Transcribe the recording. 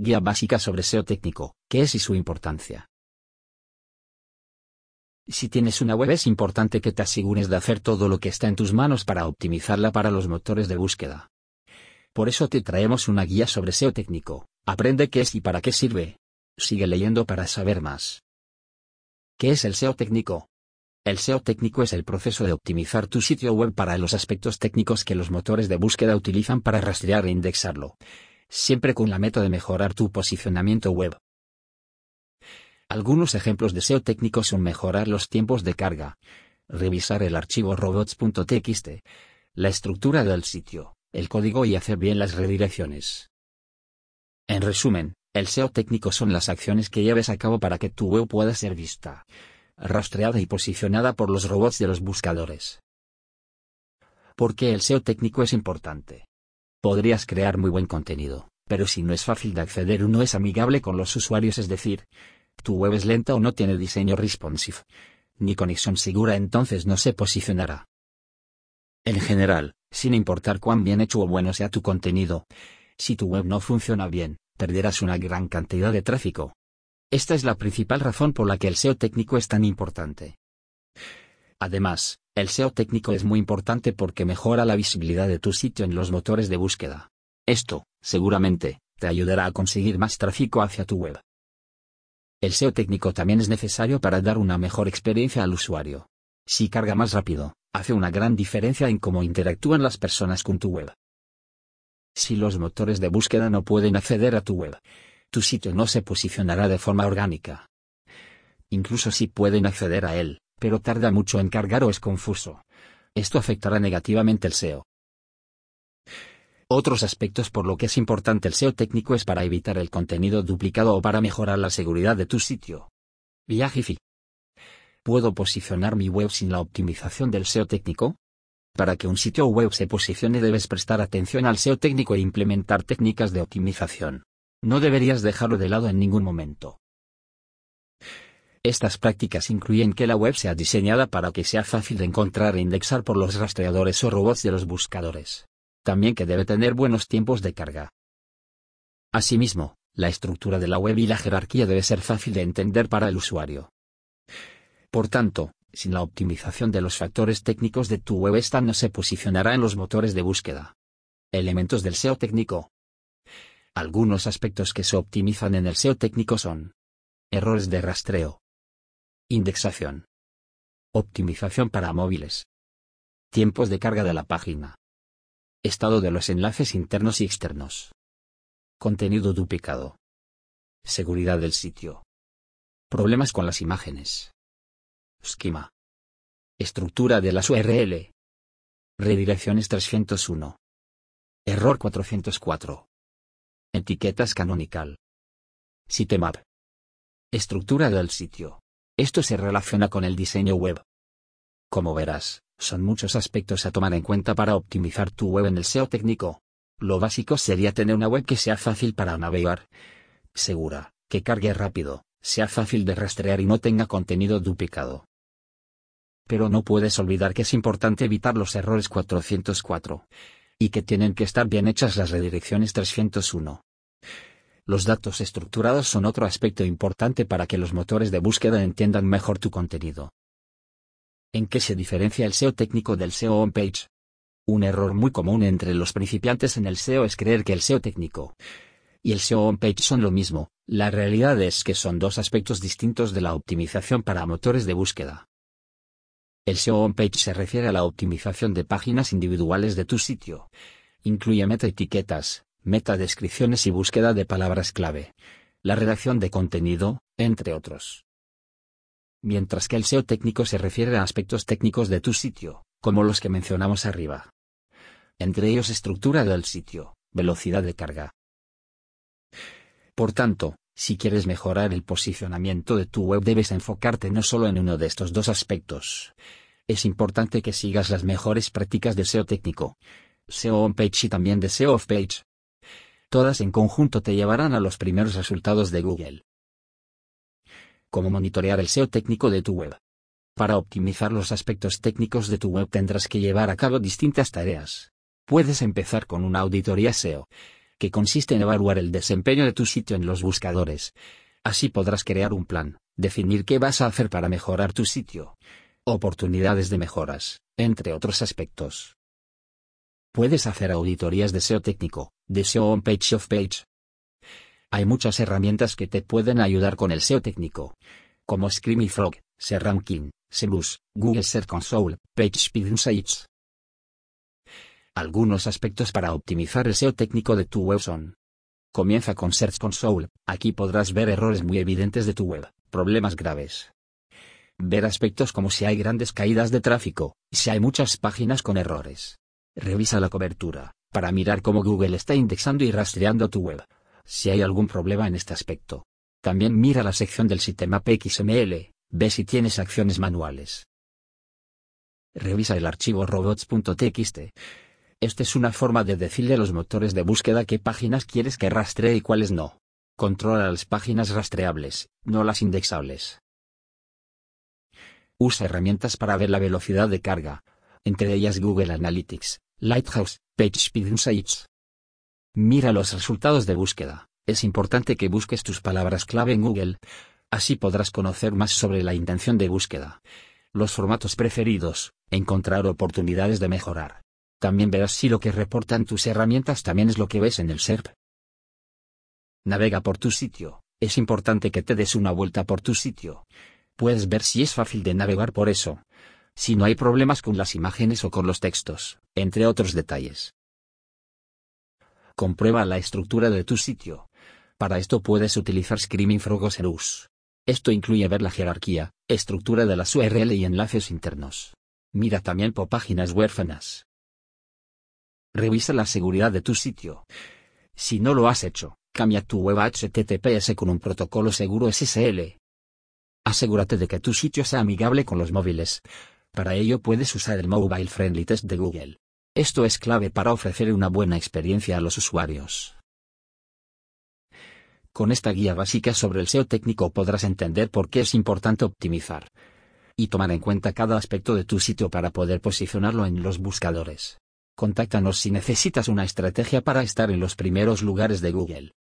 Guía básica sobre SEO técnico, qué es y su importancia. Si tienes una web es importante que te asegures de hacer todo lo que está en tus manos para optimizarla para los motores de búsqueda. Por eso te traemos una guía sobre SEO técnico, aprende qué es y para qué sirve. Sigue leyendo para saber más. ¿Qué es el SEO técnico? El SEO técnico es el proceso de optimizar tu sitio web para los aspectos técnicos que los motores de búsqueda utilizan para rastrear e indexarlo, siempre con la meta de mejorar tu posicionamiento web. Algunos ejemplos de SEO técnico son mejorar los tiempos de carga, revisar el archivo robots.txt, la estructura del sitio, el código y hacer bien las redirecciones. En resumen, el SEO técnico son las acciones que lleves a cabo para que tu web pueda ser vista, rastreada y posicionada por los robots de los buscadores. ¿Por qué el SEO técnico es importante? Podrías crear muy buen contenido, pero si no es fácil de acceder o no es amigable con los usuarios, es decir, tu web es lenta o no tiene diseño responsive, ni conexión segura, entonces no se posicionará. En general, sin importar cuán bien hecho o bueno sea tu contenido, si tu web no funciona bien, perderás una gran cantidad de tráfico. Esta es la principal razón por la que el SEO técnico es tan importante. Además, el SEO técnico es muy importante porque mejora la visibilidad de tu sitio en los motores de búsqueda. Esto, seguramente, te ayudará a conseguir más tráfico hacia tu web. El SEO técnico también es necesario para dar una mejor experiencia al usuario. Si carga más rápido, hace una gran diferencia en cómo interactúan las personas con tu web. Si los motores de búsqueda no pueden acceder a tu web, tu sitio no se posicionará de forma orgánica. Incluso si pueden acceder a él, pero tarda mucho en cargar o es confuso. Esto afectará negativamente el SEO. Otros aspectos por lo que es importante el SEO técnico es para evitar el contenido duplicado o para mejorar la seguridad de tu sitio. Viajifi. ¿Puedo posicionar mi web sin la optimización del SEO técnico? Para que un sitio web se posicione debes prestar atención al SEO técnico e implementar técnicas de optimización. No deberías dejarlo de lado en ningún momento. Estas prácticas incluyen que la web sea diseñada para que sea fácil de encontrar e indexar por los rastreadores o robots de los buscadores. También que debe tener buenos tiempos de carga. Asimismo, la estructura de la web y la jerarquía debe ser fácil de entender para el usuario. Por tanto, sin la optimización de los factores técnicos de tu web esta no se posicionará en los motores de búsqueda. Elementos del SEO técnico. Algunos aspectos que se optimizan en el SEO técnico son errores de rastreo, indexación, optimización para móviles, tiempos de carga de la página, estado de los enlaces internos y externos, contenido duplicado, seguridad del sitio, problemas con las imágenes, esquema, estructura de las URL, redirecciones 301, error 404. Etiquetas canonical. Sitemap. Estructura del sitio. Esto se relaciona con el diseño web. Como verás, son muchos aspectos a tomar en cuenta para optimizar tu web en el SEO técnico. Lo básico sería tener una web que sea fácil para navegar, segura, que cargue rápido, sea fácil de rastrear y no tenga contenido duplicado. Pero no puedes olvidar que es importante evitar los errores 404 y que tienen que estar bien hechas las redirecciones 301. Los datos estructurados son otro aspecto importante para que los motores de búsqueda entiendan mejor tu contenido. ¿En qué se diferencia el SEO técnico del SEO on-page? Un error muy común entre los principiantes en el SEO es creer que el SEO técnico y el SEO on-page son lo mismo, la realidad es que son dos aspectos distintos de la optimización para motores de búsqueda. El SEO on-page se refiere a la optimización de páginas individuales de tu sitio. Incluye metaetiquetas, metadescripciones y búsqueda de palabras clave. La redacción de contenido, entre otros. Mientras que el SEO técnico se refiere a aspectos técnicos de tu sitio, como los que mencionamos arriba. Entre ellos estructura del sitio, velocidad de carga. Por tanto, si quieres mejorar el posicionamiento de tu web debes enfocarte no solo en uno de estos dos aspectos. Es importante que sigas las mejores prácticas de SEO técnico, SEO on-page y también de SEO off-page. Todas en conjunto te llevarán a los primeros resultados de Google. Cómo monitorear el SEO técnico de tu web. Para optimizar los aspectos técnicos de tu web tendrás que llevar a cabo distintas tareas. Puedes empezar con una auditoría SEO que consiste en evaluar el desempeño de tu sitio en los buscadores. Así podrás crear un plan, definir qué vas a hacer para mejorar tu sitio, oportunidades de mejoras, entre otros aspectos. Puedes hacer auditorías de SEO técnico, de SEO on page off page. Hay muchas herramientas que te pueden ayudar con el SEO técnico, como Screamy Frog, SERanking, SEMrush, Google Search Console, PageSpeed Insights. Algunos aspectos para optimizar el SEO técnico de tu web son. Comienza con Search Console, aquí podrás ver errores muy evidentes de tu web, problemas graves. Ver aspectos como si hay grandes caídas de tráfico, si hay muchas páginas con errores. Revisa la cobertura, para mirar cómo Google está indexando y rastreando tu web. Si hay algún problema en este aspecto. También mira la sección del sistema XML, ve si tienes acciones manuales. Revisa el archivo robots.txt. Esta es una forma de decirle a los motores de búsqueda qué páginas quieres que rastree y cuáles no. Controla las páginas rastreables, no las indexables. Usa herramientas para ver la velocidad de carga, entre ellas Google Analytics, Lighthouse, PageSpeed Insights. Mira los resultados de búsqueda. Es importante que busques tus palabras clave en Google. Así podrás conocer más sobre la intención de búsqueda. Los formatos preferidos, encontrar oportunidades de mejorar. También verás si lo que reportan tus herramientas también es lo que ves en el SERP. Navega por tu sitio. Es importante que te des una vuelta por tu sitio. Puedes ver si es fácil de navegar por eso. Si no hay problemas con las imágenes o con los textos, entre otros detalles. Comprueba la estructura de tu sitio. Para esto puedes utilizar Screaming Frog Serus. Esto incluye ver la jerarquía, estructura de las URL y enlaces internos. Mira también por páginas huérfanas. Revisa la seguridad de tu sitio. Si no lo has hecho, cambia tu web a HTTPS con un protocolo seguro SSL. Asegúrate de que tu sitio sea amigable con los móviles. Para ello puedes usar el Mobile Friendly Test de Google. Esto es clave para ofrecer una buena experiencia a los usuarios. Con esta guía básica sobre el SEO técnico podrás entender por qué es importante optimizar y tomar en cuenta cada aspecto de tu sitio para poder posicionarlo en los buscadores. Contáctanos si necesitas una estrategia para estar en los primeros lugares de Google.